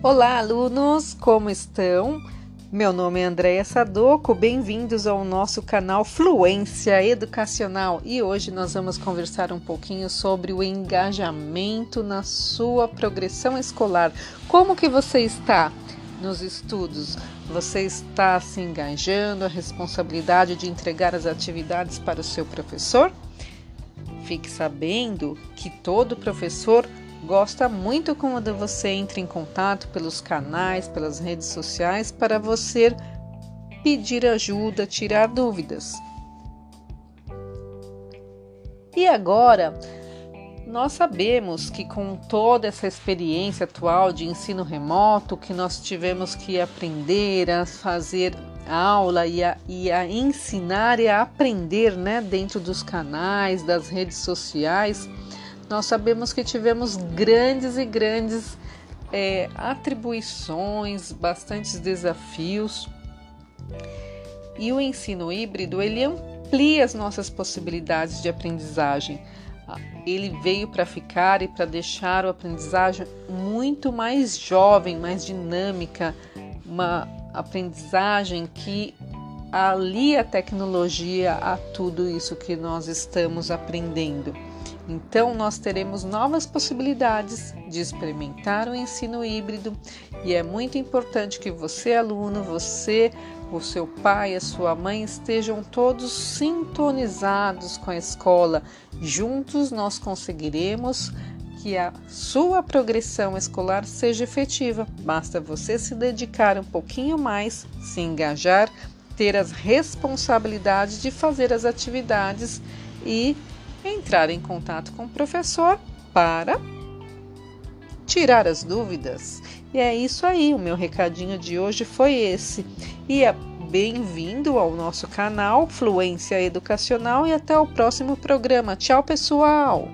Olá, alunos, como estão? Meu nome é Andréia Sadoco, bem-vindos ao nosso canal Fluência Educacional e hoje nós vamos conversar um pouquinho sobre o engajamento na sua progressão escolar. Como que você está nos estudos? Você está se engajando a responsabilidade de entregar as atividades para o seu professor? Fique sabendo que todo professor gosta muito quando você entra em contato pelos canais, pelas redes sociais para você pedir ajuda, tirar dúvidas. E agora, nós sabemos que com toda essa experiência atual de ensino remoto, que nós tivemos que aprender a fazer aula e a, e a ensinar e a aprender né, dentro dos canais, das redes sociais, nós sabemos que tivemos grandes e grandes é, atribuições, bastantes desafios. E o ensino híbrido ele amplia as nossas possibilidades de aprendizagem. Ele veio para ficar e para deixar o aprendizagem muito mais jovem, mais dinâmica, uma aprendizagem que alia a tecnologia a tudo isso que nós estamos aprendendo. Então, nós teremos novas possibilidades de experimentar o ensino híbrido e é muito importante que você, aluno, você, o seu pai, a sua mãe estejam todos sintonizados com a escola. Juntos nós conseguiremos que a sua progressão escolar seja efetiva. Basta você se dedicar um pouquinho mais, se engajar, ter as responsabilidades de fazer as atividades e entrar em contato com o professor para tirar as dúvidas. E é isso aí, o meu recadinho de hoje foi esse. E é bem-vindo ao nosso canal Fluência Educacional e até o próximo programa. Tchau, pessoal!